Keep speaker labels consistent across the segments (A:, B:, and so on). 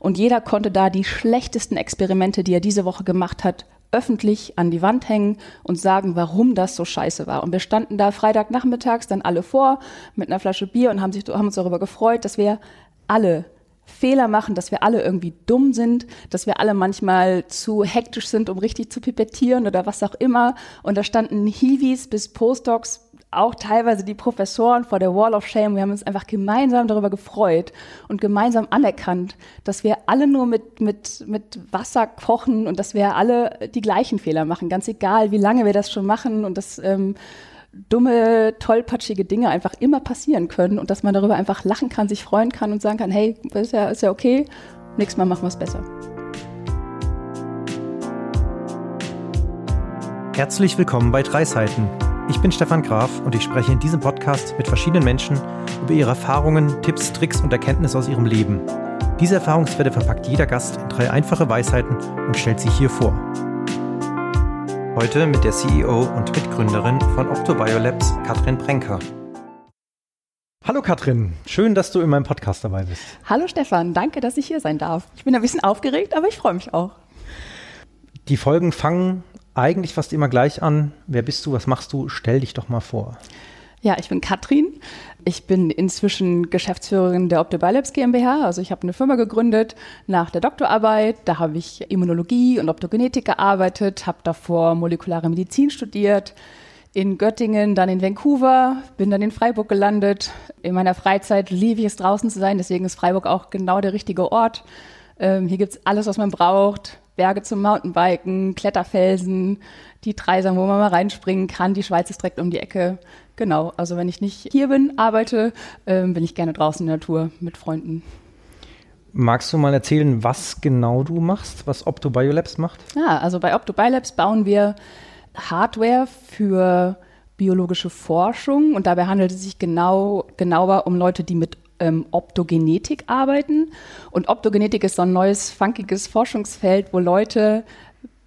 A: Und jeder konnte da die schlechtesten Experimente, die er diese Woche gemacht hat, öffentlich an die Wand hängen und sagen, warum das so scheiße war. Und wir standen da Freitagnachmittags dann alle vor mit einer Flasche Bier und haben, sich, haben uns darüber gefreut, dass wir alle Fehler machen, dass wir alle irgendwie dumm sind, dass wir alle manchmal zu hektisch sind, um richtig zu pipettieren oder was auch immer. Und da standen Hiwis bis Postdocs auch teilweise die Professoren vor der Wall of Shame. Wir haben uns einfach gemeinsam darüber gefreut und gemeinsam anerkannt, dass wir alle nur mit, mit, mit Wasser kochen und dass wir alle die gleichen Fehler machen, ganz egal, wie lange wir das schon machen und dass ähm, dumme, tollpatschige Dinge einfach immer passieren können und dass man darüber einfach lachen kann, sich freuen kann und sagen kann, hey, ist ja, ist ja okay, nächstes Mal machen wir es besser.
B: Herzlich willkommen bei Drei Seiten ich bin Stefan Graf und ich spreche in diesem Podcast mit verschiedenen Menschen über ihre Erfahrungen, Tipps, Tricks und Erkenntnisse aus ihrem Leben. Diese Erfahrungswerte verpackt jeder Gast in drei einfache Weisheiten und stellt sie hier vor. Heute mit der CEO und Mitgründerin von Octobiolabs, Katrin Brenker. Hallo Katrin, schön, dass du in meinem Podcast dabei bist.
A: Hallo Stefan, danke, dass ich hier sein darf. Ich bin ein bisschen aufgeregt, aber ich freue mich auch.
B: Die Folgen fangen eigentlich fast immer gleich an. Wer bist du? Was machst du? Stell dich doch mal vor.
A: Ja, ich bin Katrin. Ich bin inzwischen Geschäftsführerin der Optobiolabs GmbH. Also ich habe eine Firma gegründet nach der Doktorarbeit. Da habe ich Immunologie und Optogenetik gearbeitet, habe davor molekulare Medizin studiert. In Göttingen, dann in Vancouver, bin dann in Freiburg gelandet. In meiner Freizeit liebe ich es draußen zu sein, deswegen ist Freiburg auch genau der richtige Ort. Ähm, hier gibt es alles, was man braucht. Berge zum Mountainbiken, Kletterfelsen, die Dreisam, wo man mal reinspringen kann. Die Schweiz ist direkt um die Ecke. Genau, also wenn ich nicht hier bin, arbeite, ähm, bin ich gerne draußen in der Natur mit Freunden.
B: Magst du mal erzählen, was genau du machst, was OptoBiolabs macht?
A: Ja, also bei OptoBiolabs bauen wir Hardware für biologische Forschung und dabei handelt es sich genau, genauer um Leute, die mit ähm, Optogenetik arbeiten. Und Optogenetik ist so ein neues, funkiges Forschungsfeld, wo Leute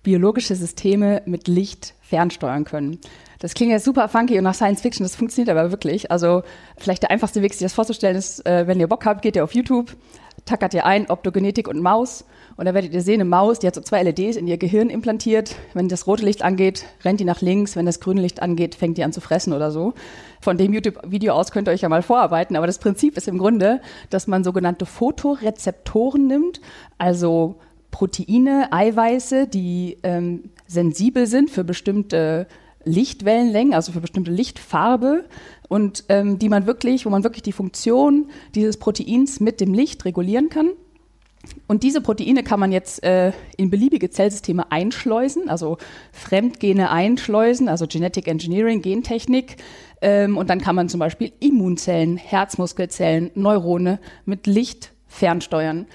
A: biologische Systeme mit Licht fernsteuern können. Das klingt jetzt super funky und nach Science Fiction, das funktioniert aber wirklich. Also vielleicht der einfachste Weg, sich das vorzustellen, ist, äh, wenn ihr Bock habt, geht ihr auf YouTube, tackert ihr ein Optogenetik und Maus und da werdet ihr sehen, eine Maus, die hat so zwei LEDs in ihr Gehirn implantiert. Wenn das rote Licht angeht, rennt die nach links. Wenn das grüne Licht angeht, fängt die an zu fressen oder so. Von dem YouTube-Video aus könnt ihr euch ja mal vorarbeiten. Aber das Prinzip ist im Grunde, dass man sogenannte Photorezeptoren nimmt, also Proteine, Eiweiße, die ähm, sensibel sind für bestimmte Lichtwellenlängen, also für bestimmte Lichtfarbe und ähm, die man wirklich, wo man wirklich die Funktion dieses Proteins mit dem Licht regulieren kann. Und diese Proteine kann man jetzt äh, in beliebige Zellsysteme einschleusen, also Fremdgene einschleusen, also Genetic Engineering, Gentechnik. Ähm, und dann kann man zum Beispiel Immunzellen, Herzmuskelzellen, Neurone mit Licht fernsteuern.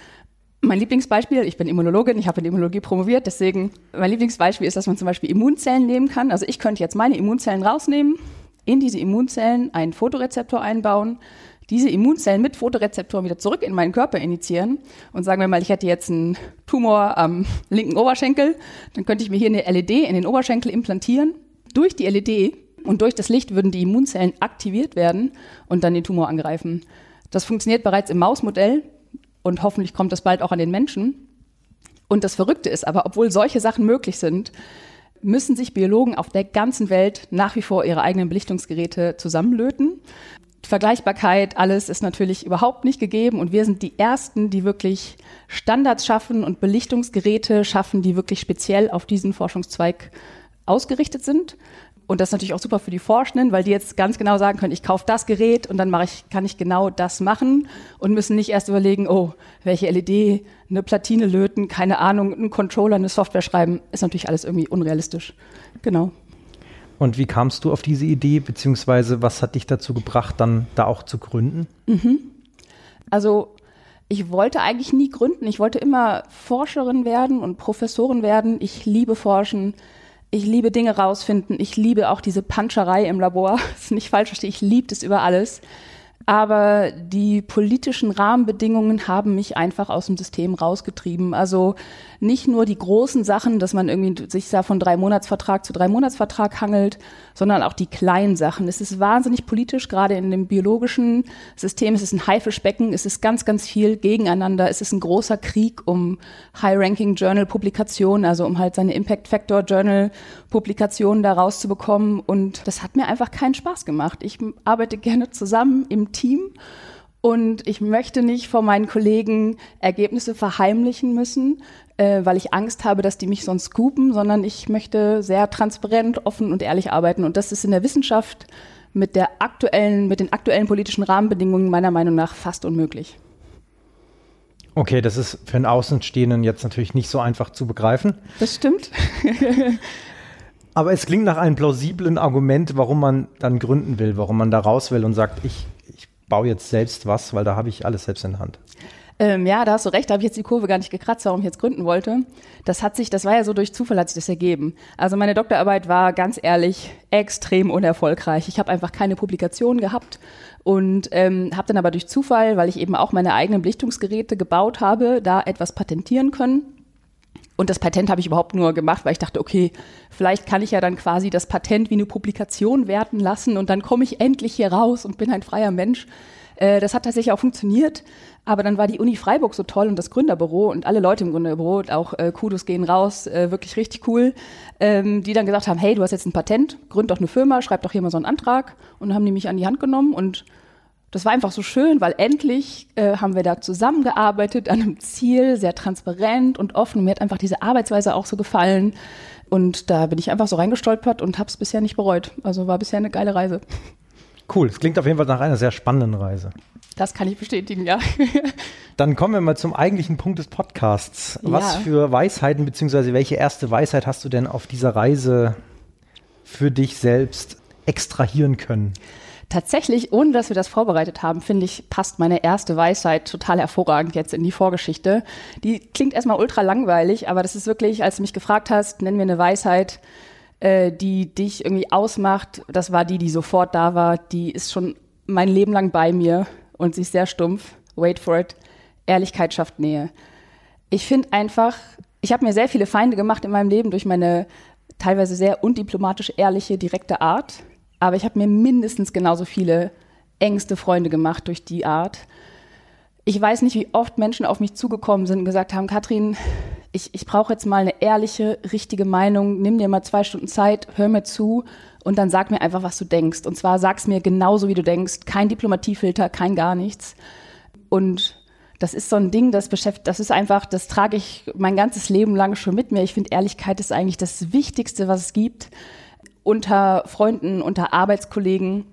A: Mein Lieblingsbeispiel, ich bin Immunologin, ich habe in Immunologie promoviert, deswegen mein Lieblingsbeispiel ist, dass man zum Beispiel Immunzellen nehmen kann. Also ich könnte jetzt meine Immunzellen rausnehmen, in diese Immunzellen einen Fotorezeptor einbauen, diese Immunzellen mit Fotorezeptoren wieder zurück in meinen Körper initiieren und sagen wir mal, ich hätte jetzt einen Tumor am linken Oberschenkel, dann könnte ich mir hier eine LED in den Oberschenkel implantieren. Durch die LED und durch das Licht würden die Immunzellen aktiviert werden und dann den Tumor angreifen. Das funktioniert bereits im Mausmodell und hoffentlich kommt das bald auch an den Menschen. Und das Verrückte ist aber, obwohl solche Sachen möglich sind, müssen sich Biologen auf der ganzen Welt nach wie vor ihre eigenen Belichtungsgeräte zusammenlöten. Vergleichbarkeit, alles ist natürlich überhaupt nicht gegeben und wir sind die Ersten, die wirklich Standards schaffen und Belichtungsgeräte schaffen, die wirklich speziell auf diesen Forschungszweig ausgerichtet sind. Und das ist natürlich auch super für die Forschenden, weil die jetzt ganz genau sagen können, ich kaufe das Gerät und dann mache ich, kann ich genau das machen und müssen nicht erst überlegen, oh, welche LED, eine Platine löten, keine Ahnung, einen Controller, eine Software schreiben, ist natürlich alles irgendwie unrealistisch. Genau.
B: Und wie kamst du auf diese Idee, beziehungsweise was hat dich dazu gebracht, dann da auch zu gründen?
A: Mhm. Also ich wollte eigentlich nie gründen. Ich wollte immer Forscherin werden und Professorin werden. Ich liebe Forschen. Ich liebe Dinge rausfinden. Ich liebe auch diese Puncherei im Labor. Das ist nicht falsch. Ich liebe das über alles. Aber die politischen Rahmenbedingungen haben mich einfach aus dem System rausgetrieben. Also nicht nur die großen Sachen, dass man irgendwie sich da von drei Monatsvertrag zu drei Monatsvertrag hangelt, sondern auch die kleinen Sachen. Es ist wahnsinnig politisch, gerade in dem biologischen System. Es ist ein Haifischbecken, es ist ganz, ganz viel gegeneinander. Es ist ein großer Krieg um High-Ranking-Journal-Publikationen, also um halt seine Impact-Factor-Journal-Publikationen da rauszubekommen. Und das hat mir einfach keinen Spaß gemacht. Ich arbeite gerne zusammen im Team. Und ich möchte nicht vor meinen Kollegen Ergebnisse verheimlichen müssen, äh, weil ich Angst habe, dass die mich sonst scoopen, sondern ich möchte sehr transparent, offen und ehrlich arbeiten. Und das ist in der Wissenschaft mit der aktuellen, mit den aktuellen politischen Rahmenbedingungen meiner Meinung nach fast unmöglich.
B: Okay, das ist für einen Außenstehenden jetzt natürlich nicht so einfach zu begreifen.
A: Das stimmt.
B: Aber es klingt nach einem plausiblen Argument, warum man dann gründen will, warum man da raus will und sagt, ich, ich baue jetzt selbst was, weil da habe ich alles selbst in der Hand.
A: Ähm, ja, da hast du recht, da habe ich jetzt die Kurve gar nicht gekratzt, warum ich jetzt gründen wollte. Das hat sich, das war ja so durch Zufall hat sich das ergeben. Also meine Doktorarbeit war ganz ehrlich extrem unerfolgreich. Ich habe einfach keine Publikation gehabt und ähm, habe dann aber durch Zufall, weil ich eben auch meine eigenen Belichtungsgeräte gebaut habe, da etwas patentieren können. Und das Patent habe ich überhaupt nur gemacht, weil ich dachte, okay, vielleicht kann ich ja dann quasi das Patent wie eine Publikation werten lassen und dann komme ich endlich hier raus und bin ein freier Mensch. Äh, das hat tatsächlich auch funktioniert. Aber dann war die Uni Freiburg so toll und das Gründerbüro und alle Leute im Gründerbüro, auch äh, Kudos gehen raus, äh, wirklich richtig cool, ähm, die dann gesagt haben, hey, du hast jetzt ein Patent, gründ doch eine Firma, schreib doch hier mal so einen Antrag. Und haben die mich an die Hand genommen und das war einfach so schön, weil endlich äh, haben wir da zusammengearbeitet an einem Ziel, sehr transparent und offen. Mir hat einfach diese Arbeitsweise auch so gefallen. Und da bin ich einfach so reingestolpert und habe es bisher nicht bereut. Also war bisher eine geile Reise.
B: Cool, es klingt auf jeden Fall nach einer sehr spannenden Reise.
A: Das kann ich bestätigen, ja.
B: Dann kommen wir mal zum eigentlichen Punkt des Podcasts. Was ja. für Weisheiten beziehungsweise welche erste Weisheit hast du denn auf dieser Reise für dich selbst extrahieren können?
A: Tatsächlich, ohne dass wir das vorbereitet haben, finde ich, passt meine erste Weisheit total hervorragend jetzt in die Vorgeschichte. Die klingt erstmal ultra langweilig, aber das ist wirklich, als du mich gefragt hast, nenn mir eine Weisheit, äh, die dich irgendwie ausmacht. Das war die, die sofort da war. Die ist schon mein Leben lang bei mir und sie ist sehr stumpf. Wait for it. Ehrlichkeit schafft Nähe. Ich finde einfach, ich habe mir sehr viele Feinde gemacht in meinem Leben durch meine teilweise sehr undiplomatisch ehrliche, direkte Art. Aber ich habe mir mindestens genauso viele engste Freunde gemacht durch die Art. Ich weiß nicht, wie oft Menschen auf mich zugekommen sind und gesagt haben, Katrin, ich, ich brauche jetzt mal eine ehrliche, richtige Meinung, nimm dir mal zwei Stunden Zeit, hör mir zu und dann sag mir einfach, was du denkst. Und zwar sag's mir genauso, wie du denkst. Kein Diplomatiefilter, kein gar nichts. Und das ist so ein Ding, das beschäftigt, das ist einfach, das trage ich mein ganzes Leben lang schon mit mir. Ich finde, Ehrlichkeit ist eigentlich das Wichtigste, was es gibt. Unter Freunden, unter Arbeitskollegen.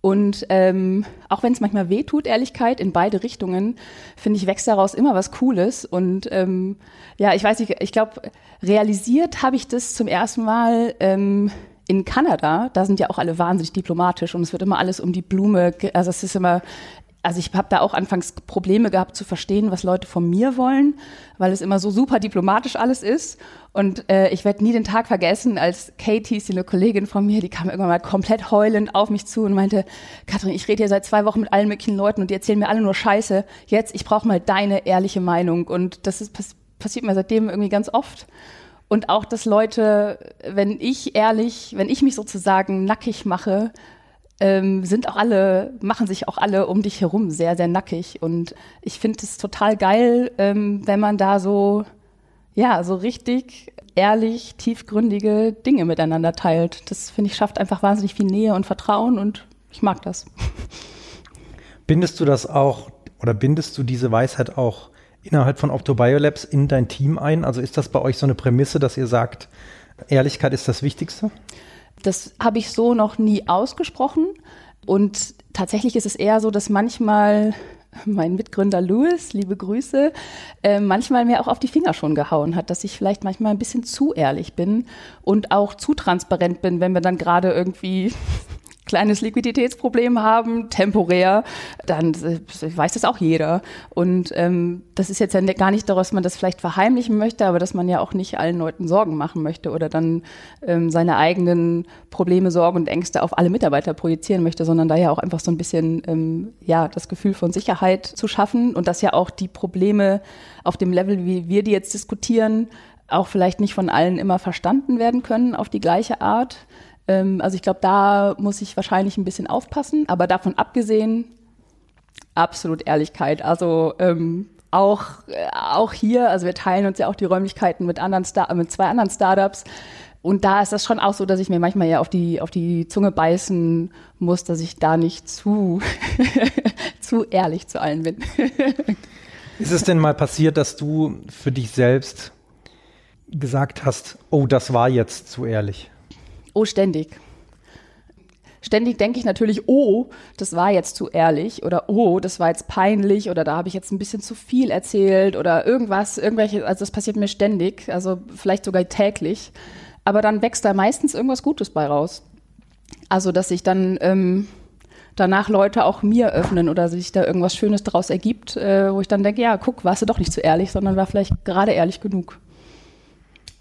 A: Und ähm, auch wenn es manchmal weh tut, Ehrlichkeit in beide Richtungen, finde ich, wächst daraus immer was Cooles. Und ähm, ja, ich weiß nicht, ich glaube, realisiert habe ich das zum ersten Mal ähm, in Kanada. Da sind ja auch alle wahnsinnig diplomatisch und es wird immer alles um die Blume, also es ist immer also ich habe da auch anfangs Probleme gehabt zu verstehen, was Leute von mir wollen, weil es immer so super diplomatisch alles ist. Und äh, ich werde nie den Tag vergessen, als Katie, eine Kollegin von mir, die kam irgendwann mal komplett heulend auf mich zu und meinte, Katrin, ich rede hier seit zwei Wochen mit allen möglichen Leuten und die erzählen mir alle nur Scheiße. Jetzt, ich brauche mal deine ehrliche Meinung. Und das ist, pass passiert mir seitdem irgendwie ganz oft. Und auch, dass Leute, wenn ich ehrlich, wenn ich mich sozusagen nackig mache, ähm, sind auch alle, machen sich auch alle um dich herum sehr, sehr nackig. Und ich finde es total geil, ähm, wenn man da so, ja, so richtig ehrlich, tiefgründige Dinge miteinander teilt. Das finde ich schafft einfach wahnsinnig viel Nähe und Vertrauen und ich mag das.
B: Bindest du das auch oder bindest du diese Weisheit auch innerhalb von Optobiolabs in dein Team ein? Also ist das bei euch so eine Prämisse, dass ihr sagt, Ehrlichkeit ist das Wichtigste?
A: Das habe ich so noch nie ausgesprochen. Und tatsächlich ist es eher so, dass manchmal mein Mitgründer Louis, liebe Grüße, äh, manchmal mir auch auf die Finger schon gehauen hat, dass ich vielleicht manchmal ein bisschen zu ehrlich bin und auch zu transparent bin, wenn wir dann gerade irgendwie kleines Liquiditätsproblem haben, temporär, dann äh, weiß das auch jeder. Und ähm, das ist jetzt ja gar nicht daraus, dass man das vielleicht verheimlichen möchte, aber dass man ja auch nicht allen Leuten Sorgen machen möchte oder dann ähm, seine eigenen Probleme, Sorgen und Ängste auf alle Mitarbeiter projizieren möchte, sondern da ja auch einfach so ein bisschen ähm, ja das Gefühl von Sicherheit zu schaffen und dass ja auch die Probleme auf dem Level, wie wir die jetzt diskutieren, auch vielleicht nicht von allen immer verstanden werden können auf die gleiche Art. Ähm, also ich glaube, da muss ich wahrscheinlich ein bisschen aufpassen. Aber davon abgesehen, absolut Ehrlichkeit. Also ähm, auch, äh, auch hier, also wir teilen uns ja auch die Räumlichkeiten mit, anderen Star mit zwei anderen Startups. Und da ist das schon auch so, dass ich mir manchmal ja auf die, auf die Zunge beißen muss, dass ich da nicht zu, zu ehrlich zu allen bin.
B: ist es denn mal passiert, dass du für dich selbst gesagt hast, oh, das war jetzt zu ehrlich?
A: Oh, ständig. Ständig denke ich natürlich, oh, das war jetzt zu ehrlich oder oh, das war jetzt peinlich oder da habe ich jetzt ein bisschen zu viel erzählt oder irgendwas, irgendwelche, also das passiert mir ständig, also vielleicht sogar täglich. Aber dann wächst da meistens irgendwas Gutes bei raus. Also, dass sich dann ähm, danach Leute auch mir öffnen oder sich da irgendwas Schönes daraus ergibt, äh, wo ich dann denke, ja, guck, warst du doch nicht zu ehrlich, sondern war vielleicht gerade ehrlich genug.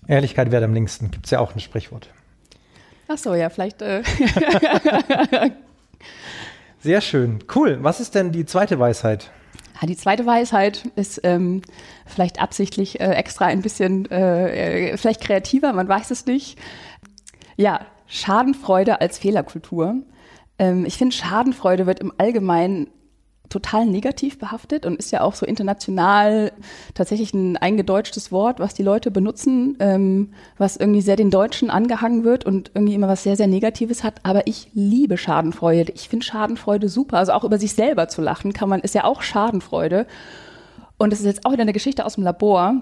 B: Ehrlichkeit wäre am längsten, gibt es ja auch ein Sprichwort.
A: Ach so, ja, vielleicht. Äh.
B: Sehr schön. Cool. Was ist denn die zweite Weisheit?
A: Ja, die zweite Weisheit ist ähm, vielleicht absichtlich äh, extra ein bisschen, äh, äh vielleicht kreativer, man weiß es nicht. Ja, Schadenfreude als Fehlerkultur. Ähm, ich finde, Schadenfreude wird im Allgemeinen total negativ behaftet und ist ja auch so international tatsächlich ein eingedeutschtes Wort, was die Leute benutzen, ähm, was irgendwie sehr den Deutschen angehangen wird und irgendwie immer was sehr, sehr Negatives hat. Aber ich liebe Schadenfreude. Ich finde Schadenfrede super. Also auch über sich selber zu lachen kann man, ist ja auch Schadenfreude. Und es ist jetzt auch wieder eine Geschichte aus dem Labor,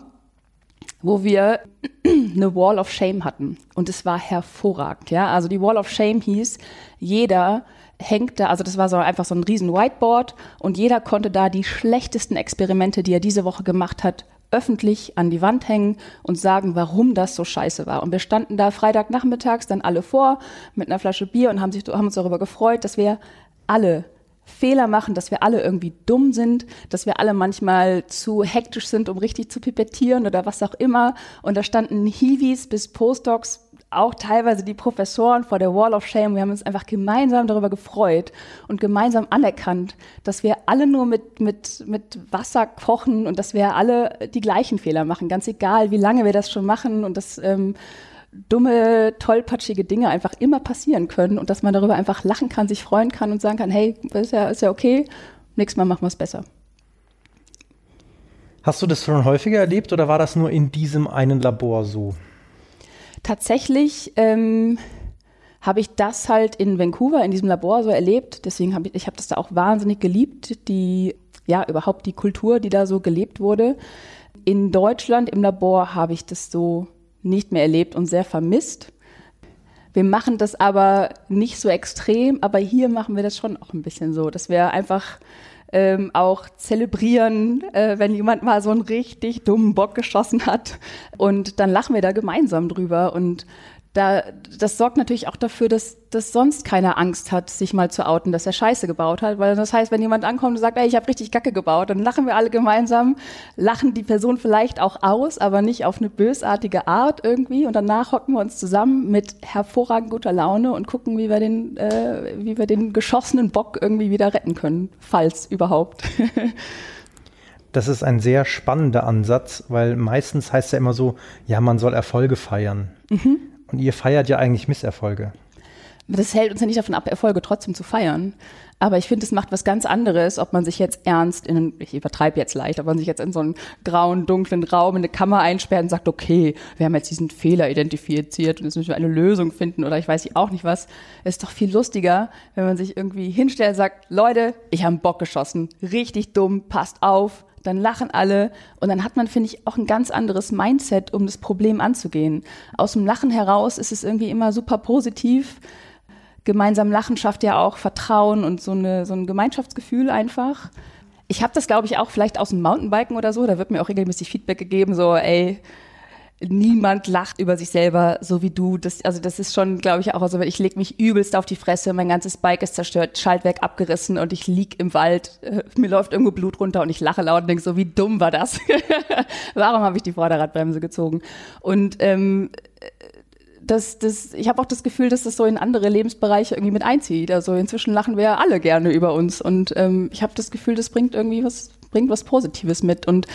A: wo wir eine Wall of Shame hatten. Und es war hervorragend. Ja? Also die Wall of Shame hieß, jeder hängt da, also das war so einfach so ein riesen Whiteboard und jeder konnte da die schlechtesten Experimente, die er diese Woche gemacht hat, öffentlich an die Wand hängen und sagen, warum das so scheiße war. Und wir standen da Freitagnachmittags dann alle vor mit einer Flasche Bier und haben, sich, haben uns darüber gefreut, dass wir alle Fehler machen, dass wir alle irgendwie dumm sind, dass wir alle manchmal zu hektisch sind, um richtig zu pipettieren oder was auch immer. Und da standen Hiwis bis Postdocs auch teilweise die Professoren vor der Wall of Shame. Wir haben uns einfach gemeinsam darüber gefreut und gemeinsam anerkannt, dass wir alle nur mit, mit, mit Wasser kochen und dass wir alle die gleichen Fehler machen, ganz egal, wie lange wir das schon machen und dass ähm, dumme, tollpatschige Dinge einfach immer passieren können und dass man darüber einfach lachen kann, sich freuen kann und sagen kann, hey, ist ja, ist ja okay, nächstes Mal machen wir es besser.
B: Hast du das schon häufiger erlebt oder war das nur in diesem einen Labor so?
A: Tatsächlich ähm, habe ich das halt in Vancouver in diesem Labor so erlebt. Deswegen habe ich, ich habe das da auch wahnsinnig geliebt, die ja überhaupt die Kultur, die da so gelebt wurde. In Deutschland im Labor habe ich das so nicht mehr erlebt und sehr vermisst. Wir machen das aber nicht so extrem, aber hier machen wir das schon auch ein bisschen so, dass wir einfach ähm, auch zelebrieren, äh, wenn jemand mal so einen richtig dummen Bock geschossen hat. Und dann lachen wir da gemeinsam drüber. Und da, das sorgt natürlich auch dafür, dass, dass sonst keiner Angst hat, sich mal zu outen, dass er Scheiße gebaut hat. Weil das heißt, wenn jemand ankommt und sagt, ey, ich habe richtig Gacke gebaut, dann lachen wir alle gemeinsam, lachen die Person vielleicht auch aus, aber nicht auf eine bösartige Art irgendwie. Und danach hocken wir uns zusammen mit hervorragend guter Laune und gucken, wie wir den, äh, wie wir den geschossenen Bock irgendwie wieder retten können, falls überhaupt.
B: Das ist ein sehr spannender Ansatz, weil meistens heißt ja immer so, ja, man soll Erfolge feiern. Mhm. Und ihr feiert ja eigentlich Misserfolge.
A: Das hält uns ja nicht davon ab, Erfolge trotzdem zu feiern. Aber ich finde, es macht was ganz anderes, ob man sich jetzt ernst in, ich übertreibe jetzt leicht, ob man sich jetzt in so einen grauen, dunklen Raum in eine Kammer einsperrt und sagt, okay, wir haben jetzt diesen Fehler identifiziert und jetzt müssen wir eine Lösung finden oder ich weiß auch nicht was. Es ist doch viel lustiger, wenn man sich irgendwie hinstellt und sagt, Leute, ich habe einen Bock geschossen, richtig dumm, passt auf, dann lachen alle und dann hat man, finde ich, auch ein ganz anderes Mindset, um das Problem anzugehen. Aus dem Lachen heraus ist es irgendwie immer super positiv. Gemeinsam Lachen schafft ja auch Vertrauen und so, eine, so ein Gemeinschaftsgefühl einfach. Ich habe das, glaube ich, auch vielleicht aus dem Mountainbiken oder so. Da wird mir auch regelmäßig Feedback gegeben, so, ey, niemand lacht über sich selber, so wie du. Das, also das ist schon, glaube ich, auch so, ich lege mich übelst auf die Fresse, mein ganzes Bike ist zerstört, Schaltwerk abgerissen und ich lieg im Wald, mir läuft irgendwo Blut runter und ich lache laut und denke so, wie dumm war das? Warum habe ich die Vorderradbremse gezogen? Und ähm, das, das, ich habe auch das Gefühl, dass das so in andere Lebensbereiche irgendwie mit einzieht. Also inzwischen lachen wir ja alle gerne über uns und ähm, ich habe das Gefühl, das bringt irgendwie was, bringt was Positives mit und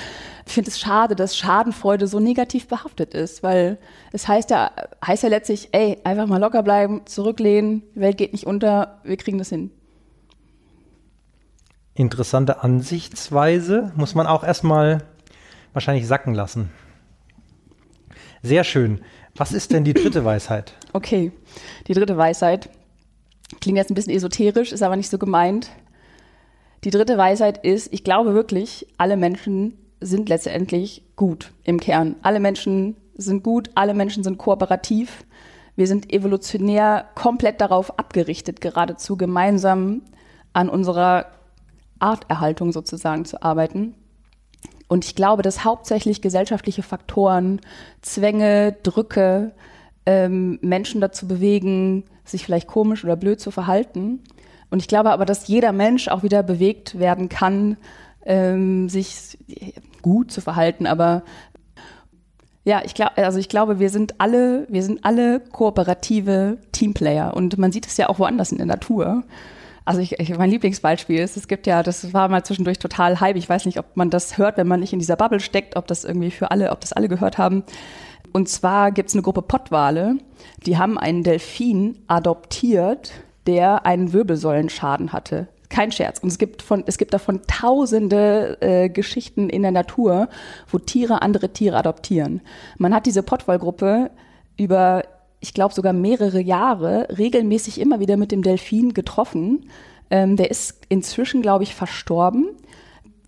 A: ich finde es schade, dass Schadenfreude so negativ behaftet ist, weil es heißt ja, heißt ja letztlich, ey, einfach mal locker bleiben, zurücklehnen, die Welt geht nicht unter, wir kriegen das hin.
B: Interessante Ansichtsweise, muss man auch erstmal wahrscheinlich sacken lassen. Sehr schön. Was ist denn die dritte Weisheit?
A: Okay, die dritte Weisheit klingt jetzt ein bisschen esoterisch, ist aber nicht so gemeint. Die dritte Weisheit ist, ich glaube wirklich, alle Menschen sind letztendlich gut im Kern. Alle Menschen sind gut, alle Menschen sind kooperativ. Wir sind evolutionär komplett darauf abgerichtet, geradezu gemeinsam an unserer Arterhaltung sozusagen zu arbeiten. Und ich glaube, dass hauptsächlich gesellschaftliche Faktoren, Zwänge, Drücke ähm, Menschen dazu bewegen, sich vielleicht komisch oder blöd zu verhalten. Und ich glaube aber, dass jeder Mensch auch wieder bewegt werden kann, ähm, sich gut zu verhalten, aber ja, ich glaube, also ich glaube, wir sind alle, wir sind alle kooperative Teamplayer und man sieht es ja auch woanders in der Natur. Also ich, ich, mein Lieblingsbeispiel ist, es gibt ja, das war mal zwischendurch total hype. Ich weiß nicht, ob man das hört, wenn man nicht in dieser Bubble steckt, ob das irgendwie für alle, ob das alle gehört haben. Und zwar gibt es eine Gruppe Pottwale, die haben einen Delfin adoptiert, der einen Wirbelsäulenschaden hatte kein Scherz. Und es gibt von, es gibt davon tausende äh, Geschichten in der Natur, wo Tiere andere Tiere adoptieren. Man hat diese Pottwallgruppe über, ich glaube sogar mehrere Jahre regelmäßig immer wieder mit dem Delfin getroffen. Ähm, der ist inzwischen, glaube ich, verstorben.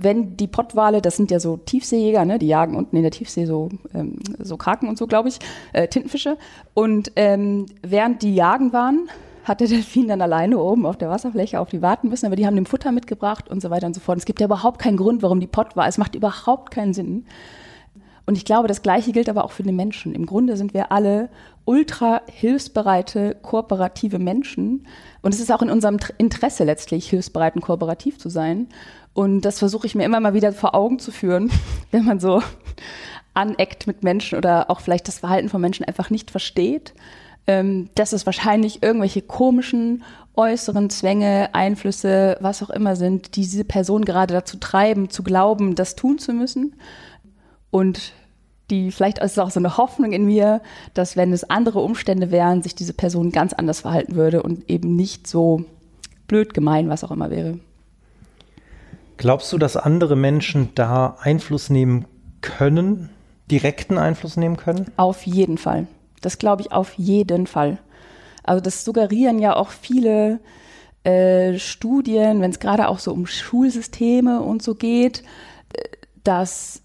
A: Wenn die Pottwale, das sind ja so Tiefseejäger, ne, die jagen unten in der Tiefsee so, ähm, so Kraken und so, glaube ich, äh, Tintenfische. Und ähm, während die jagen waren, hat der Delfin dann alleine oben auf der Wasserfläche auf die warten müssen, aber die haben dem Futter mitgebracht und so weiter und so fort. Es gibt ja überhaupt keinen Grund, warum die Pott war. Es macht überhaupt keinen Sinn. Und ich glaube, das Gleiche gilt aber auch für den Menschen. Im Grunde sind wir alle ultra hilfsbereite, kooperative Menschen. Und es ist auch in unserem Interesse letztlich, hilfsbereit und kooperativ zu sein. Und das versuche ich mir immer mal wieder vor Augen zu führen, wenn man so aneckt mit Menschen oder auch vielleicht das Verhalten von Menschen einfach nicht versteht ähm, dass es wahrscheinlich irgendwelche komischen äußeren Zwänge, Einflüsse, was auch immer sind, die diese Person gerade dazu treiben, zu glauben, das tun zu müssen. Und die, vielleicht ist es auch so eine Hoffnung in mir, dass wenn es andere Umstände wären, sich diese Person ganz anders verhalten würde und eben nicht so blöd, gemein, was auch immer wäre.
B: Glaubst du, dass andere Menschen da Einfluss nehmen können, direkten Einfluss nehmen können?
A: Auf jeden Fall. Das glaube ich auf jeden Fall. Also das suggerieren ja auch viele äh, Studien, wenn es gerade auch so um Schulsysteme und so geht, äh, dass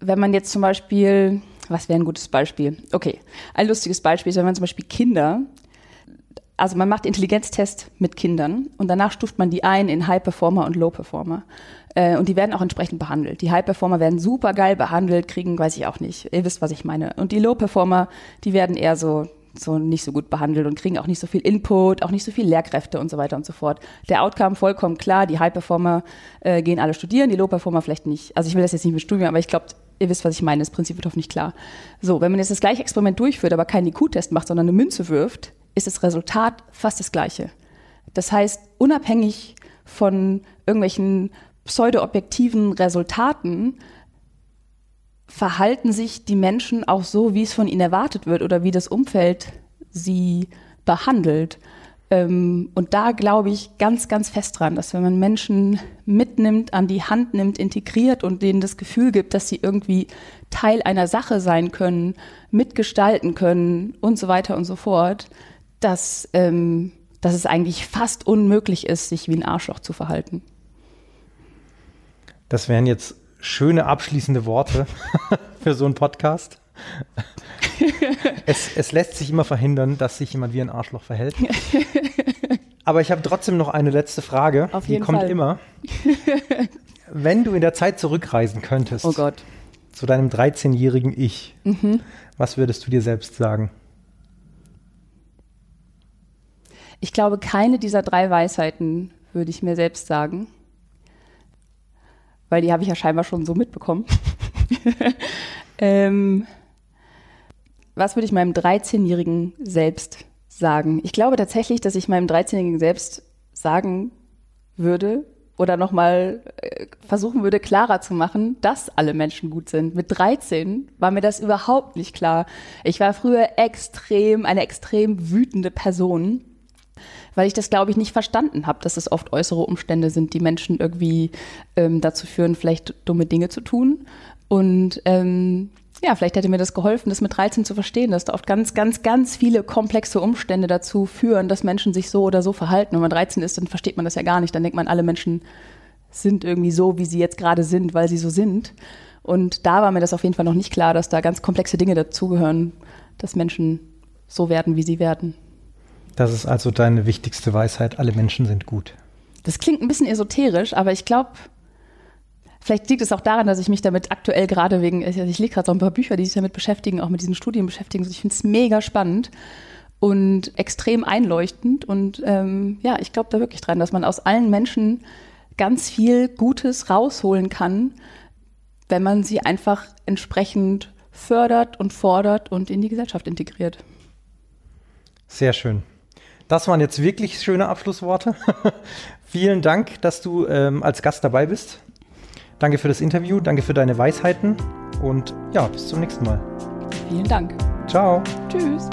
A: wenn man jetzt zum Beispiel, was wäre ein gutes Beispiel? Okay, ein lustiges Beispiel ist, wenn man zum Beispiel Kinder, also man macht Intelligenztest mit Kindern und danach stuft man die ein in High Performer und Low Performer. Äh, und die werden auch entsprechend behandelt. Die High-Performer werden super geil behandelt, kriegen, weiß ich auch nicht. Ihr wisst, was ich meine. Und die Low-Performer, die werden eher so so nicht so gut behandelt und kriegen auch nicht so viel Input, auch nicht so viel Lehrkräfte und so weiter und so fort. Der Outcome vollkommen klar, die High-Performer äh, gehen alle studieren, die Low-Performer vielleicht nicht. Also ich will das jetzt nicht mit Studium, aber ich glaube, ihr wisst, was ich meine, das Prinzip wird hoffentlich klar. So, wenn man jetzt das gleiche Experiment durchführt, aber keinen IQ-Test macht, sondern eine Münze wirft, ist das Resultat fast das gleiche. Das heißt, unabhängig von irgendwelchen pseudo-objektiven Resultaten verhalten sich die Menschen auch so, wie es von ihnen erwartet wird oder wie das Umfeld sie behandelt. Ähm, und da glaube ich ganz, ganz fest dran, dass wenn man Menschen mitnimmt, an die Hand nimmt, integriert und denen das Gefühl gibt, dass sie irgendwie Teil einer Sache sein können, mitgestalten können und so weiter und so fort, dass, ähm, dass es eigentlich fast unmöglich ist, sich wie ein Arschloch zu verhalten.
B: Das wären jetzt schöne abschließende Worte für so einen Podcast. es, es lässt sich immer verhindern, dass sich jemand wie ein Arschloch verhält. Aber ich habe trotzdem noch eine letzte Frage.
A: Auf jeden
B: Die kommt
A: Fall.
B: immer. Wenn du in der Zeit zurückreisen könntest.
A: Oh Gott.
B: zu deinem 13-jährigen Ich, mhm. was würdest du dir selbst sagen?
A: Ich glaube, keine dieser drei Weisheiten würde ich mir selbst sagen, weil die habe ich ja scheinbar schon so mitbekommen. ähm, was würde ich meinem 13-jährigen Selbst sagen? Ich glaube tatsächlich, dass ich meinem 13-jährigen Selbst sagen würde oder nochmal äh, versuchen würde, klarer zu machen, dass alle Menschen gut sind. Mit 13 war mir das überhaupt nicht klar. Ich war früher extrem, eine extrem wütende Person weil ich das, glaube ich, nicht verstanden habe, dass es oft äußere Umstände sind, die Menschen irgendwie ähm, dazu führen, vielleicht dumme Dinge zu tun. Und ähm, ja, vielleicht hätte mir das geholfen, das mit 13 zu verstehen, dass da oft ganz, ganz, ganz viele komplexe Umstände dazu führen, dass Menschen sich so oder so verhalten. Wenn man 13 ist, dann versteht man das ja gar nicht. Dann denkt man, alle Menschen sind irgendwie so, wie sie jetzt gerade sind, weil sie so sind. Und da war mir das auf jeden Fall noch nicht klar, dass da ganz komplexe Dinge dazugehören, dass Menschen so werden, wie sie werden.
B: Das ist also deine wichtigste Weisheit, alle Menschen sind gut.
A: Das klingt ein bisschen esoterisch, aber ich glaube, vielleicht liegt es auch daran, dass ich mich damit aktuell gerade wegen, ich lese gerade so ein paar Bücher, die sich damit beschäftigen, auch mit diesen Studien beschäftigen. Ich finde es mega spannend und extrem einleuchtend. Und ähm, ja, ich glaube da wirklich dran, dass man aus allen Menschen ganz viel Gutes rausholen kann, wenn man sie einfach entsprechend fördert und fordert und in die Gesellschaft integriert.
B: Sehr schön. Das waren jetzt wirklich schöne Abschlussworte. Vielen Dank, dass du ähm, als Gast dabei bist. Danke für das Interview, danke für deine Weisheiten und ja, bis zum nächsten Mal.
A: Vielen Dank.
B: Ciao.
A: Tschüss.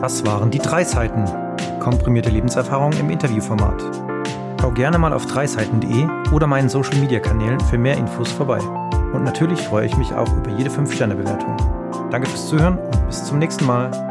B: Das waren die drei Seiten. Komprimierte Lebenserfahrung im Interviewformat. Schau gerne mal auf dreiseiten.de oder meinen Social Media Kanälen für mehr Infos vorbei. Und natürlich freue ich mich auch über jede 5-Sterne-Bewertung. Danke fürs Zuhören und bis zum nächsten Mal.